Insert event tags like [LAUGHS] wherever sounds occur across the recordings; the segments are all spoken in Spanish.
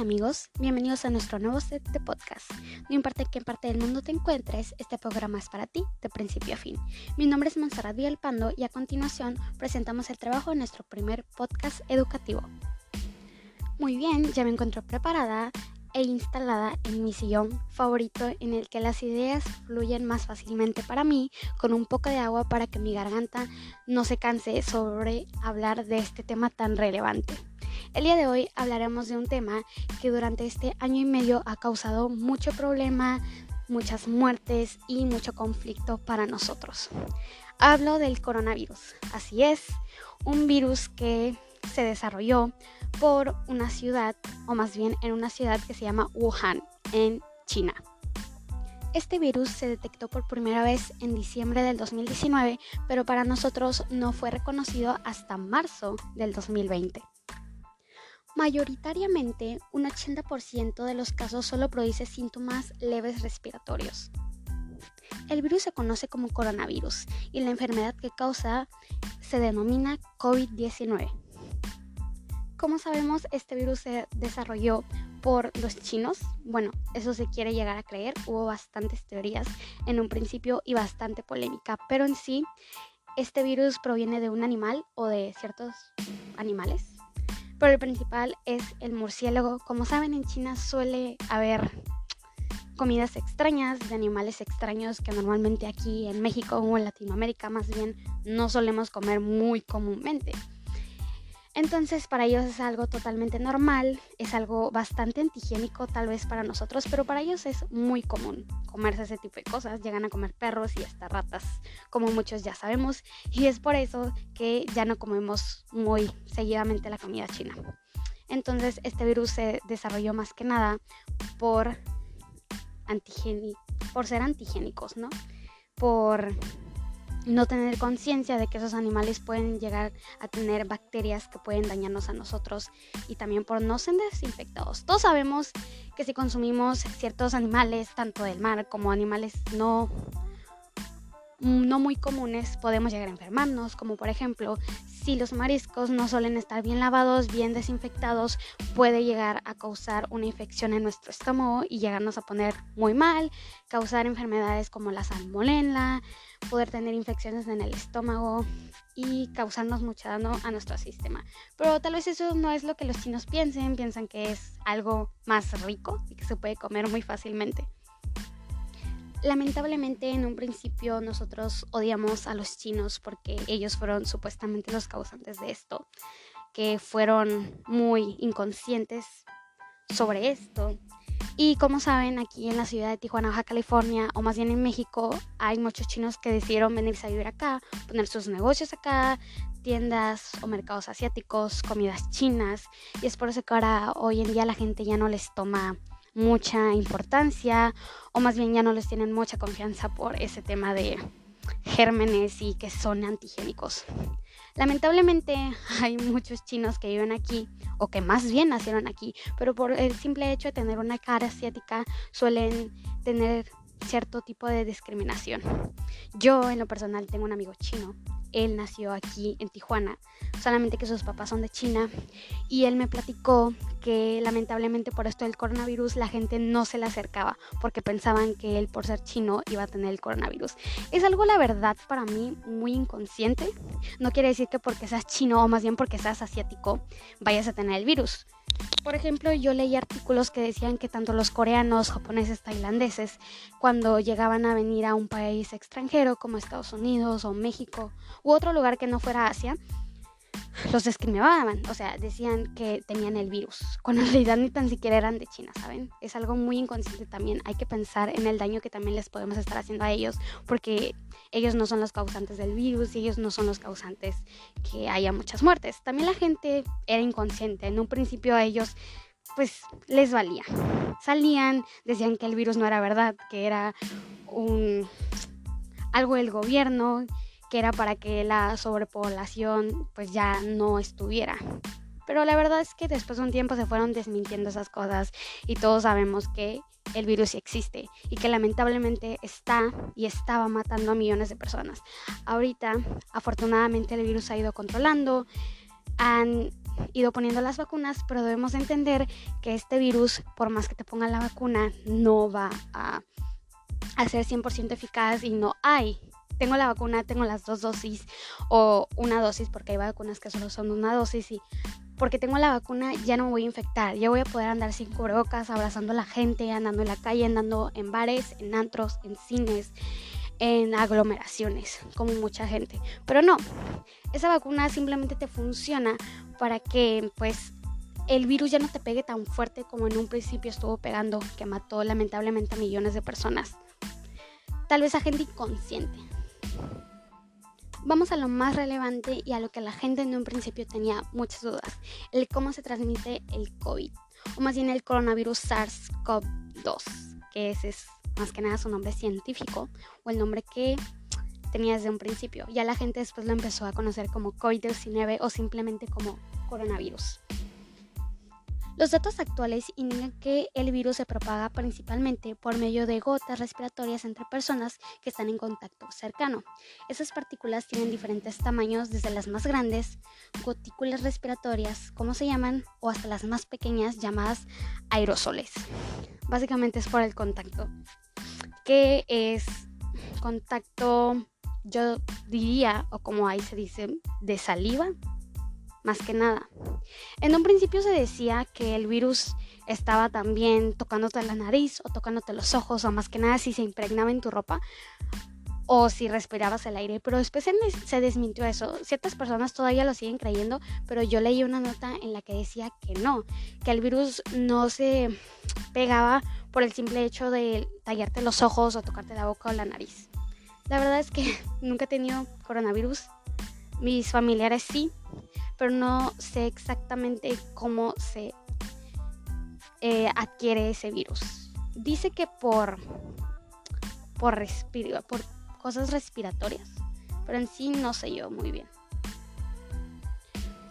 Amigos, bienvenidos a nuestro nuevo set de podcast. No importa en qué parte del mundo te encuentres, este programa es para ti de principio a fin. Mi nombre es Monserrat Villalpando y a continuación presentamos el trabajo de nuestro primer podcast educativo. Muy bien, ya me encuentro preparada e instalada en mi sillón favorito en el que las ideas fluyen más fácilmente para mí con un poco de agua para que mi garganta no se canse sobre hablar de este tema tan relevante. El día de hoy hablaremos de un tema que durante este año y medio ha causado mucho problema, muchas muertes y mucho conflicto para nosotros. Hablo del coronavirus. Así es, un virus que se desarrolló por una ciudad, o más bien en una ciudad que se llama Wuhan, en China. Este virus se detectó por primera vez en diciembre del 2019, pero para nosotros no fue reconocido hasta marzo del 2020. Mayoritariamente, un 80% de los casos solo produce síntomas leves respiratorios. El virus se conoce como coronavirus y la enfermedad que causa se denomina COVID-19. Como sabemos, este virus se desarrolló por los chinos. Bueno, eso se quiere llegar a creer. Hubo bastantes teorías en un principio y bastante polémica, pero en sí, este virus proviene de un animal o de ciertos animales pero el principal es el murciélago. Como saben, en China suele haber comidas extrañas de animales extraños que normalmente aquí en México o en Latinoamérica más bien no solemos comer muy comúnmente. Entonces para ellos es algo totalmente normal, es algo bastante antihigiénico tal vez para nosotros, pero para ellos es muy común comerse ese tipo de cosas. Llegan a comer perros y hasta ratas, como muchos ya sabemos, y es por eso que ya no comemos muy seguidamente la comida china. Entonces este virus se desarrolló más que nada por, por ser antigénicos, ¿no? Por no tener conciencia de que esos animales pueden llegar a tener bacterias que pueden dañarnos a nosotros y también por no ser desinfectados. Todos sabemos que si consumimos ciertos animales, tanto del mar como animales no no muy comunes podemos llegar a enfermarnos, como por ejemplo si los mariscos no suelen estar bien lavados, bien desinfectados, puede llegar a causar una infección en nuestro estómago y llegarnos a poner muy mal, causar enfermedades como la salmonella, poder tener infecciones en el estómago y causarnos mucho daño a nuestro sistema. Pero tal vez eso no es lo que los chinos piensen, piensan que es algo más rico y que se puede comer muy fácilmente. Lamentablemente en un principio nosotros odiamos a los chinos porque ellos fueron supuestamente los causantes de esto, que fueron muy inconscientes sobre esto. Y como saben, aquí en la ciudad de Tijuana, Baja California, o más bien en México, hay muchos chinos que decidieron venirse a vivir acá, poner sus negocios acá, tiendas o mercados asiáticos, comidas chinas. Y es por eso que ahora, hoy en día, la gente ya no les toma mucha importancia o más bien ya no les tienen mucha confianza por ese tema de gérmenes y que son antigénicos. Lamentablemente [LAUGHS] hay muchos chinos que viven aquí o que más bien nacieron aquí, pero por el simple hecho de tener una cara asiática suelen tener cierto tipo de discriminación. Yo en lo personal tengo un amigo chino él nació aquí en Tijuana, solamente que sus papás son de China y él me platicó que lamentablemente por esto del coronavirus la gente no se le acercaba porque pensaban que él por ser chino iba a tener el coronavirus. Es algo la verdad para mí muy inconsciente. No quiere decir que porque seas chino o más bien porque seas asiático vayas a tener el virus. Por ejemplo, yo leí artículos que decían que tanto los coreanos, japoneses, tailandeses, cuando llegaban a venir a un país extranjero como Estados Unidos o México u otro lugar que no fuera Asia, los discriminaban, o sea, decían que tenían el virus, cuando en realidad ni tan siquiera eran de China, ¿saben? Es algo muy inconsciente también, hay que pensar en el daño que también les podemos estar haciendo a ellos, porque ellos no son los causantes del virus y ellos no son los causantes que haya muchas muertes. También la gente era inconsciente, en un principio a ellos pues les valía. Salían, decían que el virus no era verdad, que era un algo del gobierno que era para que la sobrepoblación pues ya no estuviera. Pero la verdad es que después de un tiempo se fueron desmintiendo esas cosas y todos sabemos que el virus existe y que lamentablemente está y estaba matando a millones de personas. Ahorita, afortunadamente, el virus ha ido controlando. Han ido poniendo las vacunas, pero debemos entender que este virus, por más que te pongan la vacuna, no va a, a ser 100% eficaz y no hay. Tengo la vacuna, tengo las dos dosis o una dosis, porque hay vacunas que solo son una dosis y porque tengo la vacuna ya no me voy a infectar, ya voy a poder andar sin cubrebocas, abrazando a la gente, andando en la calle, andando en bares, en antros, en cines, en aglomeraciones, como mucha gente. Pero no, esa vacuna simplemente te funciona para que pues el virus ya no te pegue tan fuerte como en un principio estuvo pegando, que mató lamentablemente a millones de personas. Tal vez a gente inconsciente. Vamos a lo más relevante y a lo que la gente en un principio tenía muchas dudas, el cómo se transmite el COVID, o más bien el coronavirus SARS-CoV-2, que ese es más que nada su nombre científico o el nombre que tenía desde un principio. Ya la gente después lo empezó a conocer como COVID-19 o simplemente como coronavirus. Los datos actuales indican que el virus se propaga principalmente por medio de gotas respiratorias entre personas que están en contacto cercano. Esas partículas tienen diferentes tamaños, desde las más grandes, gotículas respiratorias, como se llaman, o hasta las más pequeñas llamadas aerosoles. Básicamente es por el contacto, que es contacto, yo diría, o como ahí se dice, de saliva, más que nada. En un principio se decía que el virus estaba también tocándote la nariz o tocándote los ojos o más que nada si se impregnaba en tu ropa o si respirabas el aire, pero después se desmintió eso. Ciertas personas todavía lo siguen creyendo, pero yo leí una nota en la que decía que no, que el virus no se pegaba por el simple hecho de tallarte los ojos o tocarte la boca o la nariz. La verdad es que [LAUGHS] nunca he tenido coronavirus, mis familiares sí, pero no sé exactamente cómo se eh, adquiere ese virus. Dice que por, por, por cosas respiratorias, pero en sí no sé yo muy bien.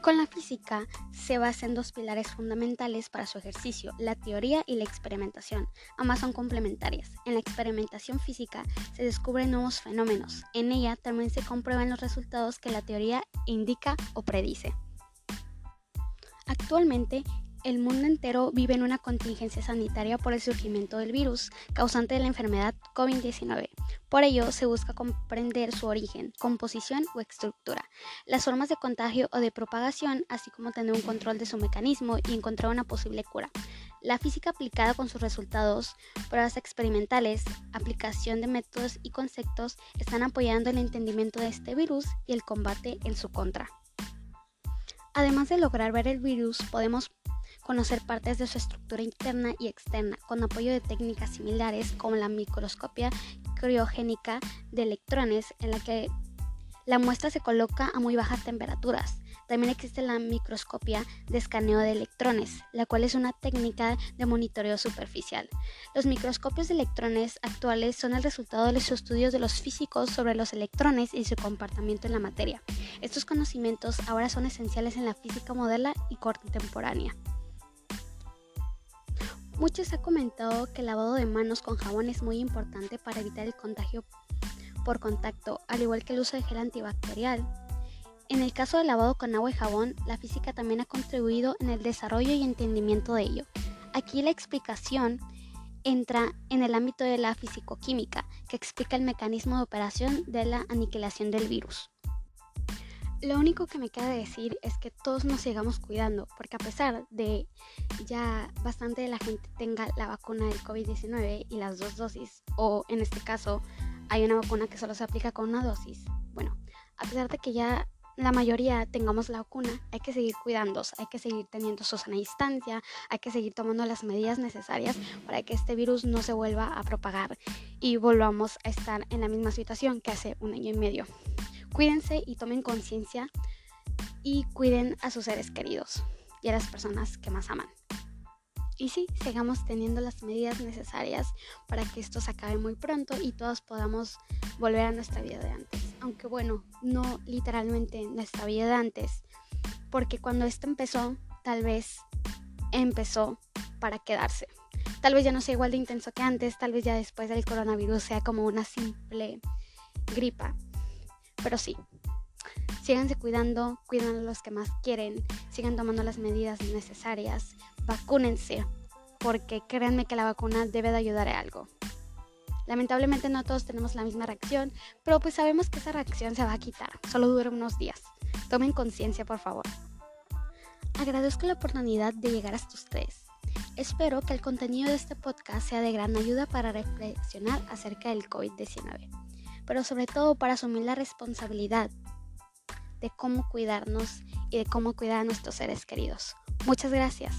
Con la física se basa en dos pilares fundamentales para su ejercicio, la teoría y la experimentación. Ambas son complementarias. En la experimentación física se descubren nuevos fenómenos. En ella también se comprueban los resultados que la teoría indica o predice. Actualmente, el mundo entero vive en una contingencia sanitaria por el surgimiento del virus causante de la enfermedad COVID-19. Por ello, se busca comprender su origen, composición o estructura, las formas de contagio o de propagación, así como tener un control de su mecanismo y encontrar una posible cura. La física aplicada con sus resultados, pruebas experimentales, aplicación de métodos y conceptos están apoyando el entendimiento de este virus y el combate en su contra. Además de lograr ver el virus, podemos conocer partes de su estructura interna y externa con apoyo de técnicas similares como la microscopia criogénica de electrones en la que la muestra se coloca a muy bajas temperaturas. También existe la microscopia de escaneo de electrones, la cual es una técnica de monitoreo superficial. Los microscopios de electrones actuales son el resultado de los estudios de los físicos sobre los electrones y su comportamiento en la materia. Estos conocimientos ahora son esenciales en la física moderna y contemporánea. Muchos han comentado que el lavado de manos con jabón es muy importante para evitar el contagio por contacto, al igual que el uso de gel antibacterial. En el caso del lavado con agua y jabón, la física también ha contribuido en el desarrollo y entendimiento de ello. Aquí la explicación entra en el ámbito de la fisicoquímica, que explica el mecanismo de operación de la aniquilación del virus. Lo único que me queda decir es que todos nos sigamos cuidando, porque a pesar de ya bastante de la gente tenga la vacuna del COVID-19 y las dos dosis, o en este caso hay una vacuna que solo se aplica con una dosis, bueno, a pesar de que ya la mayoría tengamos la vacuna, hay que seguir cuidándose, hay que seguir teniendo su sana distancia, hay que seguir tomando las medidas necesarias para que este virus no se vuelva a propagar y volvamos a estar en la misma situación que hace un año y medio. Cuídense y tomen conciencia y cuiden a sus seres queridos y a las personas que más aman. Y sí, sigamos teniendo las medidas necesarias para que esto se acabe muy pronto y todos podamos volver a nuestra vida de antes. Aunque bueno, no literalmente nuestra vida de antes, porque cuando esto empezó, tal vez empezó para quedarse. Tal vez ya no sea igual de intenso que antes, tal vez ya después del coronavirus sea como una simple gripa, pero sí, Síganse cuidando, cuidan a los que más quieren, sigan tomando las medidas necesarias, vacúnense, porque créanme que la vacuna debe de ayudar a algo. Lamentablemente no todos tenemos la misma reacción, pero pues sabemos que esa reacción se va a quitar, solo dura unos días. Tomen conciencia, por favor. Agradezco la oportunidad de llegar hasta ustedes. Espero que el contenido de este podcast sea de gran ayuda para reflexionar acerca del COVID-19, pero sobre todo para asumir la responsabilidad de cómo cuidarnos y de cómo cuidar a nuestros seres queridos. Muchas gracias.